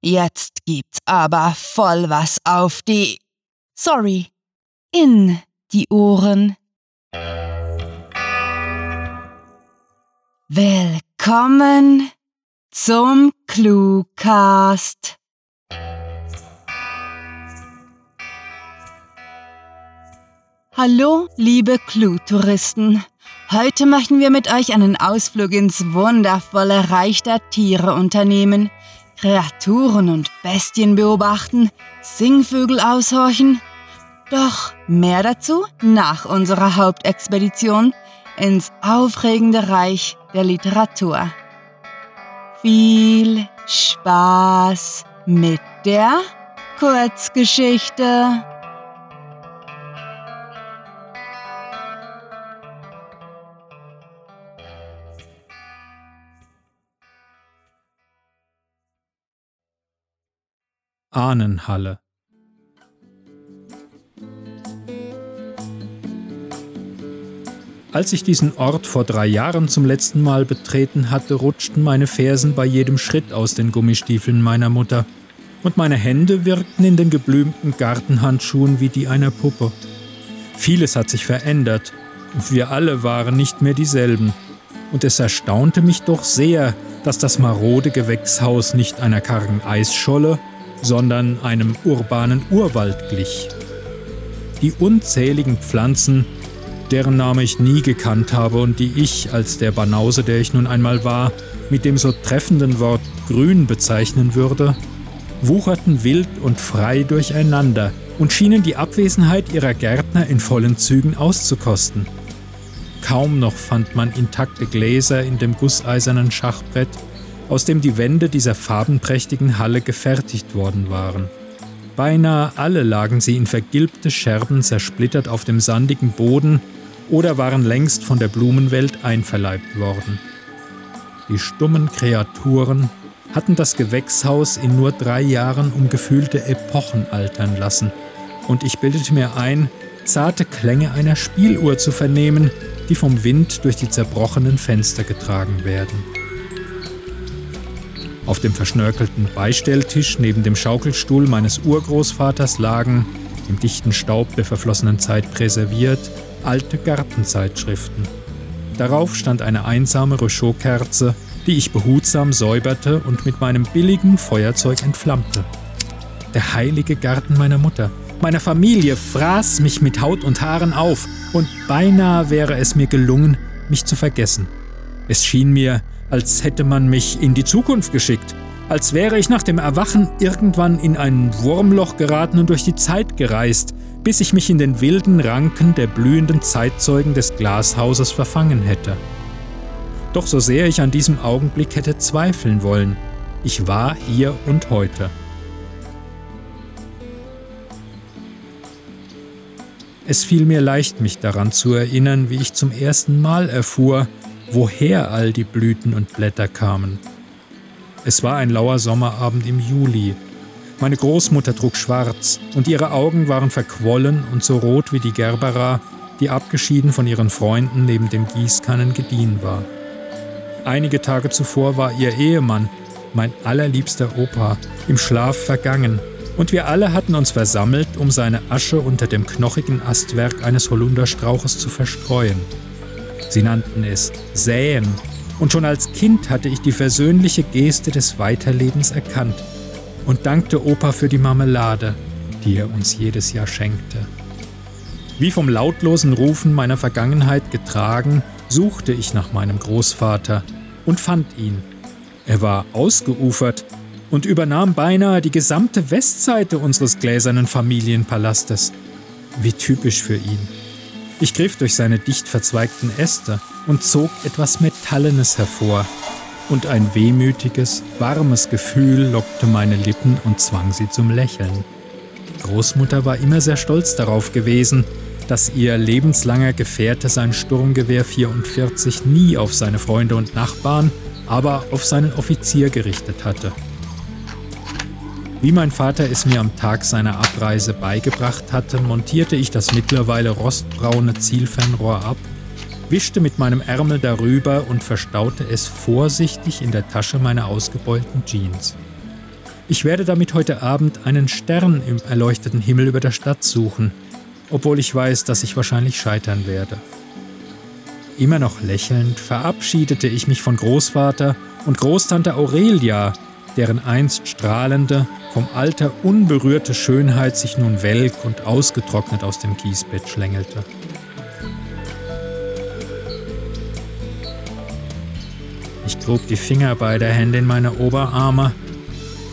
Jetzt gibt's aber voll was auf die. Sorry, in die Ohren. Willkommen zum Cluecast. Hallo, liebe Clue-Touristen. Heute möchten wir mit euch einen Ausflug ins wundervolle Reich der Tiere unternehmen, Kreaturen und Bestien beobachten, Singvögel aushorchen. Doch mehr dazu nach unserer Hauptexpedition ins aufregende Reich der Literatur. Viel Spaß mit der Kurzgeschichte. Ahnenhalle. Als ich diesen Ort vor drei Jahren zum letzten Mal betreten hatte, rutschten meine Fersen bei jedem Schritt aus den Gummistiefeln meiner Mutter, und meine Hände wirkten in den geblümten Gartenhandschuhen wie die einer Puppe. Vieles hat sich verändert, und wir alle waren nicht mehr dieselben. Und es erstaunte mich doch sehr, dass das marode Gewächshaus nicht einer kargen Eisscholle, sondern einem urbanen Urwald glich. Die unzähligen Pflanzen, deren Name ich nie gekannt habe und die ich, als der Banause, der ich nun einmal war, mit dem so treffenden Wort grün bezeichnen würde, wucherten wild und frei durcheinander und schienen die Abwesenheit ihrer Gärtner in vollen Zügen auszukosten. Kaum noch fand man intakte Gläser in dem gusseisernen Schachbrett, aus dem die Wände dieser farbenprächtigen Halle gefertigt worden waren. Beinahe alle lagen sie in vergilbte Scherben zersplittert auf dem sandigen Boden oder waren längst von der Blumenwelt einverleibt worden. Die stummen Kreaturen hatten das Gewächshaus in nur drei Jahren um gefühlte Epochen altern lassen, und ich bildete mir ein, zarte Klänge einer Spieluhr zu vernehmen, die vom Wind durch die zerbrochenen Fenster getragen werden. Auf dem verschnörkelten Beistelltisch neben dem Schaukelstuhl meines Urgroßvaters lagen, im dichten Staub der verflossenen Zeit präserviert, alte Gartenzeitschriften. Darauf stand eine einsame Rochot-Kerze, die ich behutsam säuberte und mit meinem billigen Feuerzeug entflammte. Der heilige Garten meiner Mutter, meiner Familie, fraß mich mit Haut und Haaren auf, und beinahe wäre es mir gelungen, mich zu vergessen. Es schien mir, als hätte man mich in die Zukunft geschickt, als wäre ich nach dem Erwachen irgendwann in ein Wurmloch geraten und durch die Zeit gereist, bis ich mich in den wilden Ranken der blühenden Zeitzeugen des Glashauses verfangen hätte. Doch so sehr ich an diesem Augenblick hätte zweifeln wollen, ich war hier und heute. Es fiel mir leicht, mich daran zu erinnern, wie ich zum ersten Mal erfuhr, woher all die Blüten und Blätter kamen. Es war ein lauer Sommerabend im Juli. Meine Großmutter trug schwarz und ihre Augen waren verquollen und so rot wie die Gerbera, die abgeschieden von ihren Freunden neben dem Gießkannen gediehen war. Einige Tage zuvor war ihr Ehemann, mein allerliebster Opa, im Schlaf vergangen, und wir alle hatten uns versammelt, um seine Asche unter dem knochigen Astwerk eines Holunderstrauches zu verstreuen. Sie nannten es Säen. Und schon als Kind hatte ich die versöhnliche Geste des Weiterlebens erkannt und dankte Opa für die Marmelade, die er uns jedes Jahr schenkte. Wie vom lautlosen Rufen meiner Vergangenheit getragen, suchte ich nach meinem Großvater und fand ihn. Er war ausgeufert und übernahm beinahe die gesamte Westseite unseres gläsernen Familienpalastes. Wie typisch für ihn. Ich griff durch seine dicht verzweigten Äste und zog etwas Metallenes hervor, und ein wehmütiges, warmes Gefühl lockte meine Lippen und zwang sie zum Lächeln. Großmutter war immer sehr stolz darauf gewesen, dass ihr lebenslanger Gefährte sein Sturmgewehr 44 nie auf seine Freunde und Nachbarn, aber auf seinen Offizier gerichtet hatte. Wie mein Vater es mir am Tag seiner Abreise beigebracht hatte, montierte ich das mittlerweile rostbraune Zielfernrohr ab, wischte mit meinem Ärmel darüber und verstaute es vorsichtig in der Tasche meiner ausgebeulten Jeans. Ich werde damit heute Abend einen Stern im erleuchteten Himmel über der Stadt suchen, obwohl ich weiß, dass ich wahrscheinlich scheitern werde. Immer noch lächelnd verabschiedete ich mich von Großvater und Großtante Aurelia, deren einst strahlende, vom Alter unberührte Schönheit sich nun welk und ausgetrocknet aus dem Kiesbett schlängelte. Ich grub die Finger beider Hände in meine Oberarme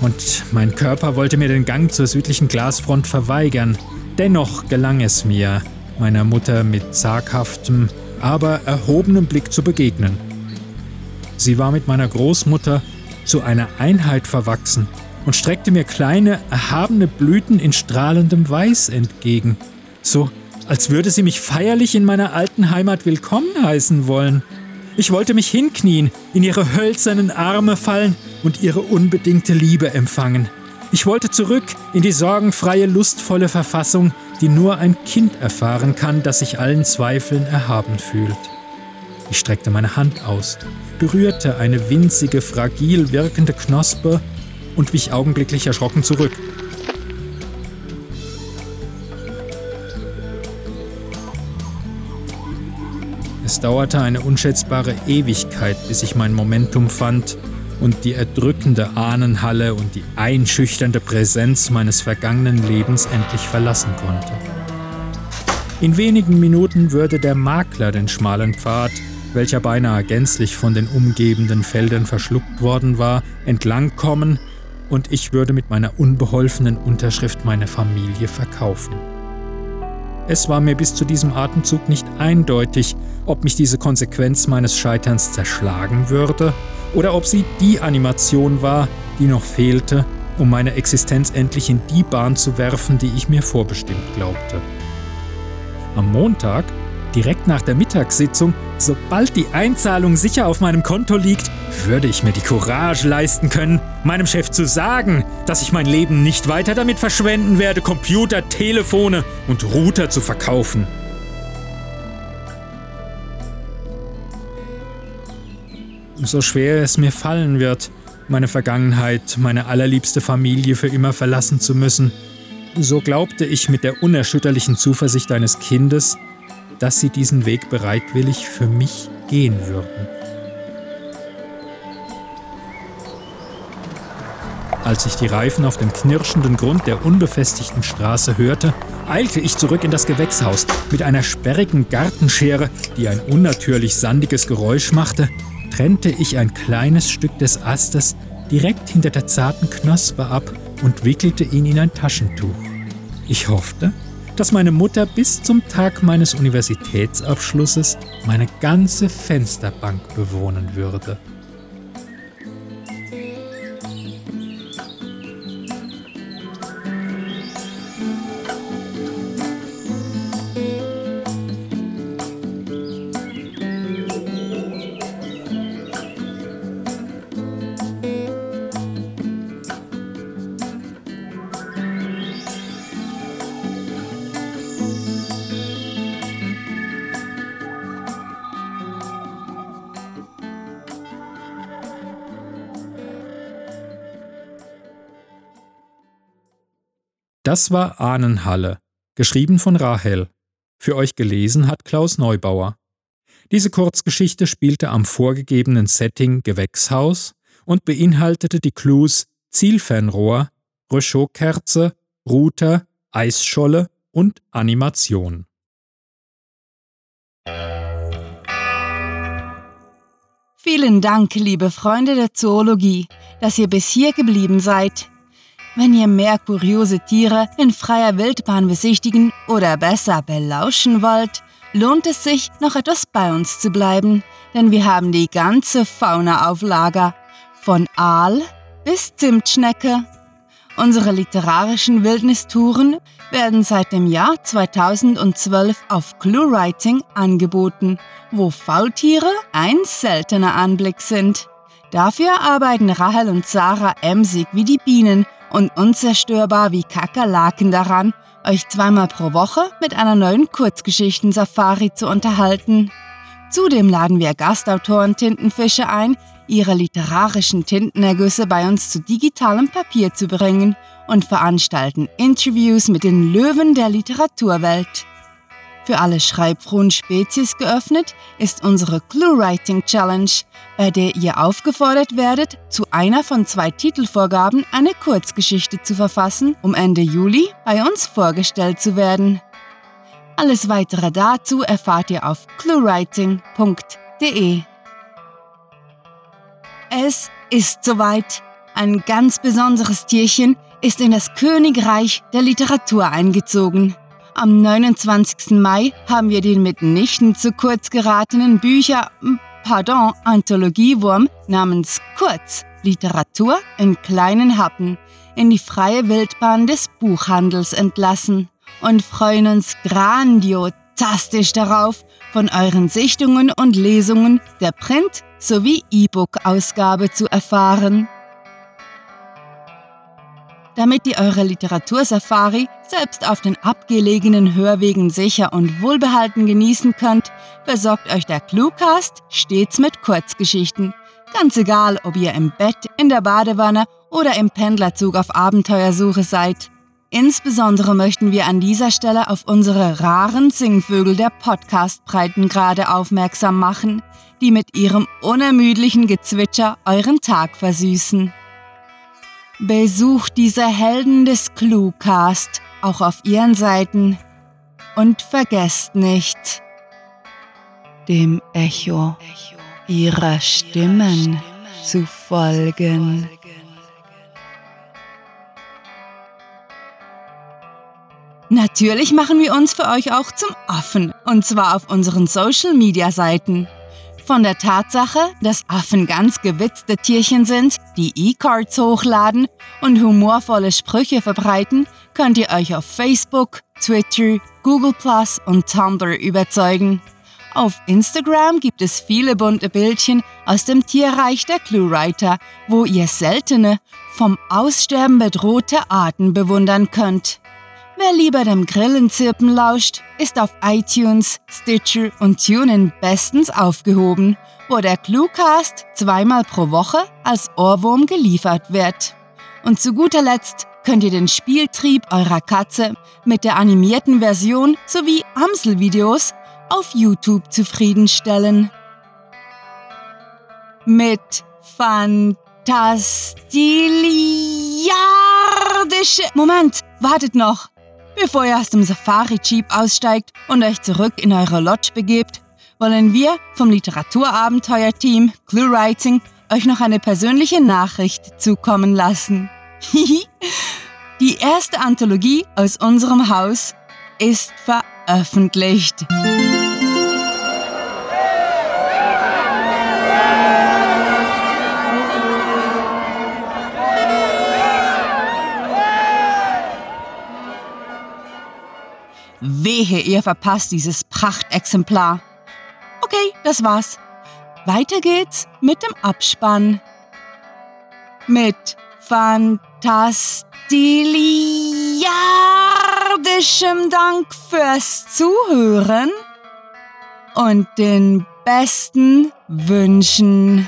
und mein Körper wollte mir den Gang zur südlichen Glasfront verweigern. Dennoch gelang es mir, meiner Mutter mit zaghaftem, aber erhobenem Blick zu begegnen. Sie war mit meiner Großmutter zu einer Einheit verwachsen und streckte mir kleine, erhabene Blüten in strahlendem Weiß entgegen, so als würde sie mich feierlich in meiner alten Heimat willkommen heißen wollen. Ich wollte mich hinknien, in ihre hölzernen Arme fallen und ihre unbedingte Liebe empfangen. Ich wollte zurück in die sorgenfreie, lustvolle Verfassung, die nur ein Kind erfahren kann, das sich allen Zweifeln erhaben fühlt. Ich streckte meine Hand aus, berührte eine winzige, fragil wirkende Knospe und wich augenblicklich erschrocken zurück. Es dauerte eine unschätzbare Ewigkeit, bis ich mein Momentum fand und die erdrückende Ahnenhalle und die einschüchternde Präsenz meines vergangenen Lebens endlich verlassen konnte. In wenigen Minuten würde der Makler den schmalen Pfad, welcher beinahe gänzlich von den umgebenden Feldern verschluckt worden war, entlangkommen und ich würde mit meiner unbeholfenen Unterschrift meine Familie verkaufen. Es war mir bis zu diesem Atemzug nicht eindeutig, ob mich diese Konsequenz meines Scheiterns zerschlagen würde oder ob sie die Animation war, die noch fehlte, um meine Existenz endlich in die Bahn zu werfen, die ich mir vorbestimmt glaubte. Am Montag, direkt nach der Mittagssitzung, sobald die Einzahlung sicher auf meinem Konto liegt, würde ich mir die Courage leisten können, meinem Chef zu sagen, dass ich mein Leben nicht weiter damit verschwenden werde, Computer, Telefone und Router zu verkaufen. So schwer es mir fallen wird, meine Vergangenheit, meine allerliebste Familie für immer verlassen zu müssen, so glaubte ich mit der unerschütterlichen Zuversicht eines Kindes, dass sie diesen Weg bereitwillig für mich gehen würden. Als ich die Reifen auf dem knirschenden Grund der unbefestigten Straße hörte, eilte ich zurück in das Gewächshaus. Mit einer sperrigen Gartenschere, die ein unnatürlich sandiges Geräusch machte, trennte ich ein kleines Stück des Astes direkt hinter der zarten Knospe ab und wickelte ihn in ein Taschentuch. Ich hoffte, dass meine Mutter bis zum Tag meines Universitätsabschlusses meine ganze Fensterbank bewohnen würde. Das war Ahnenhalle, geschrieben von Rahel. Für euch gelesen hat Klaus Neubauer. Diese Kurzgeschichte spielte am vorgegebenen Setting Gewächshaus und beinhaltete die Clues Zielfernrohr, Röchotkerze, Router, Eisscholle und Animation. Vielen Dank, liebe Freunde der Zoologie, dass ihr bis hier geblieben seid. Wenn ihr mehr kuriose Tiere in freier Wildbahn besichtigen oder besser belauschen wollt, lohnt es sich, noch etwas bei uns zu bleiben, denn wir haben die ganze Fauna auf Lager, von Aal bis Zimtschnecke. Unsere literarischen Wildnistouren werden seit dem Jahr 2012 auf ClueWriting angeboten, wo Faultiere ein seltener Anblick sind. Dafür arbeiten Rahel und Sarah emsig wie die Bienen und unzerstörbar wie Kakerlaken daran, euch zweimal pro Woche mit einer neuen Kurzgeschichten-Safari zu unterhalten. Zudem laden wir Gastautoren Tintenfische ein, ihre literarischen Tintenergüsse bei uns zu digitalem Papier zu bringen und veranstalten Interviews mit den Löwen der Literaturwelt. Für alle schreibfrohen Spezies geöffnet ist unsere Clue Writing Challenge, bei der ihr aufgefordert werdet, zu einer von zwei Titelvorgaben eine Kurzgeschichte zu verfassen, um Ende Juli bei uns vorgestellt zu werden. Alles weitere dazu erfahrt ihr auf cluewriting.de. Es ist soweit. Ein ganz besonderes Tierchen ist in das Königreich der Literatur eingezogen. Am 29. Mai haben wir den mitnichten zu kurz geratenen Bücher, pardon, Anthologiewurm namens Kurz Literatur in kleinen Happen in die freie Wildbahn des Buchhandels entlassen und freuen uns grandiotastisch darauf, von euren Sichtungen und Lesungen der Print- sowie E-Book-Ausgabe zu erfahren. Damit ihr eure Literatursafari selbst auf den abgelegenen Hörwegen sicher und wohlbehalten genießen könnt, versorgt euch der Cluecast stets mit Kurzgeschichten. Ganz egal, ob ihr im Bett, in der Badewanne oder im Pendlerzug auf Abenteuersuche seid. Insbesondere möchten wir an dieser Stelle auf unsere raren Singvögel der Podcast-Breitengrade aufmerksam machen, die mit ihrem unermüdlichen Gezwitscher euren Tag versüßen. Besucht diese Helden des Cluecast auch auf ihren Seiten und vergesst nicht, dem Echo ihrer Stimmen zu folgen. Natürlich machen wir uns für euch auch zum Affen, und zwar auf unseren Social-Media-Seiten. Von der Tatsache, dass Affen ganz gewitzte Tierchen sind, die E-Cards hochladen und humorvolle Sprüche verbreiten, könnt ihr euch auf Facebook, Twitter, Google Plus und Tumblr überzeugen. Auf Instagram gibt es viele bunte Bildchen aus dem Tierreich der Cluewriter, wo ihr seltene, vom Aussterben bedrohte Arten bewundern könnt. Wer lieber dem Grillenzirpen lauscht, ist auf iTunes, Stitcher und TuneIn bestens aufgehoben, wo der Cluecast zweimal pro Woche als Ohrwurm geliefert wird. Und zu guter Letzt könnt ihr den Spieltrieb eurer Katze mit der animierten Version sowie Amselvideos auf YouTube zufriedenstellen. Mit fantastiliardische... Moment, wartet noch. Bevor ihr aus dem Safari-Jeep aussteigt und euch zurück in eure Lodge begebt, wollen wir vom Literaturabenteuer-Team ClueWriting euch noch eine persönliche Nachricht zukommen lassen. Die erste Anthologie aus unserem Haus ist veröffentlicht. Wehe, ihr verpasst dieses Prachtexemplar. Okay, das war's. Weiter geht's mit dem Abspann. Mit fantastiliardischem Dank fürs Zuhören und den besten Wünschen.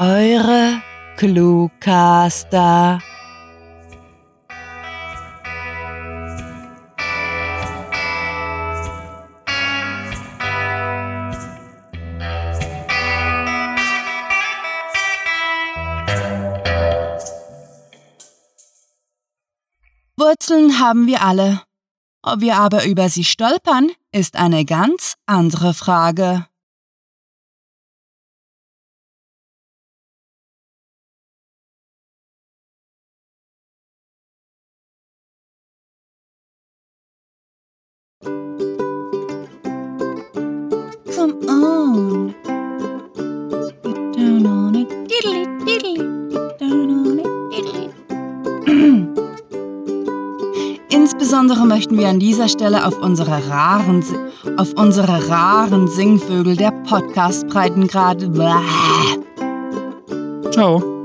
Eure Cluecaster. Wurzeln haben wir alle. Ob wir aber über sie stolpern, ist eine ganz andere Frage. Come on. Get down on it. Diddly, diddly. Insbesondere möchten wir an dieser Stelle auf unsere raren, auf unsere raren Singvögel der Podcast-Breitengrade. Ciao.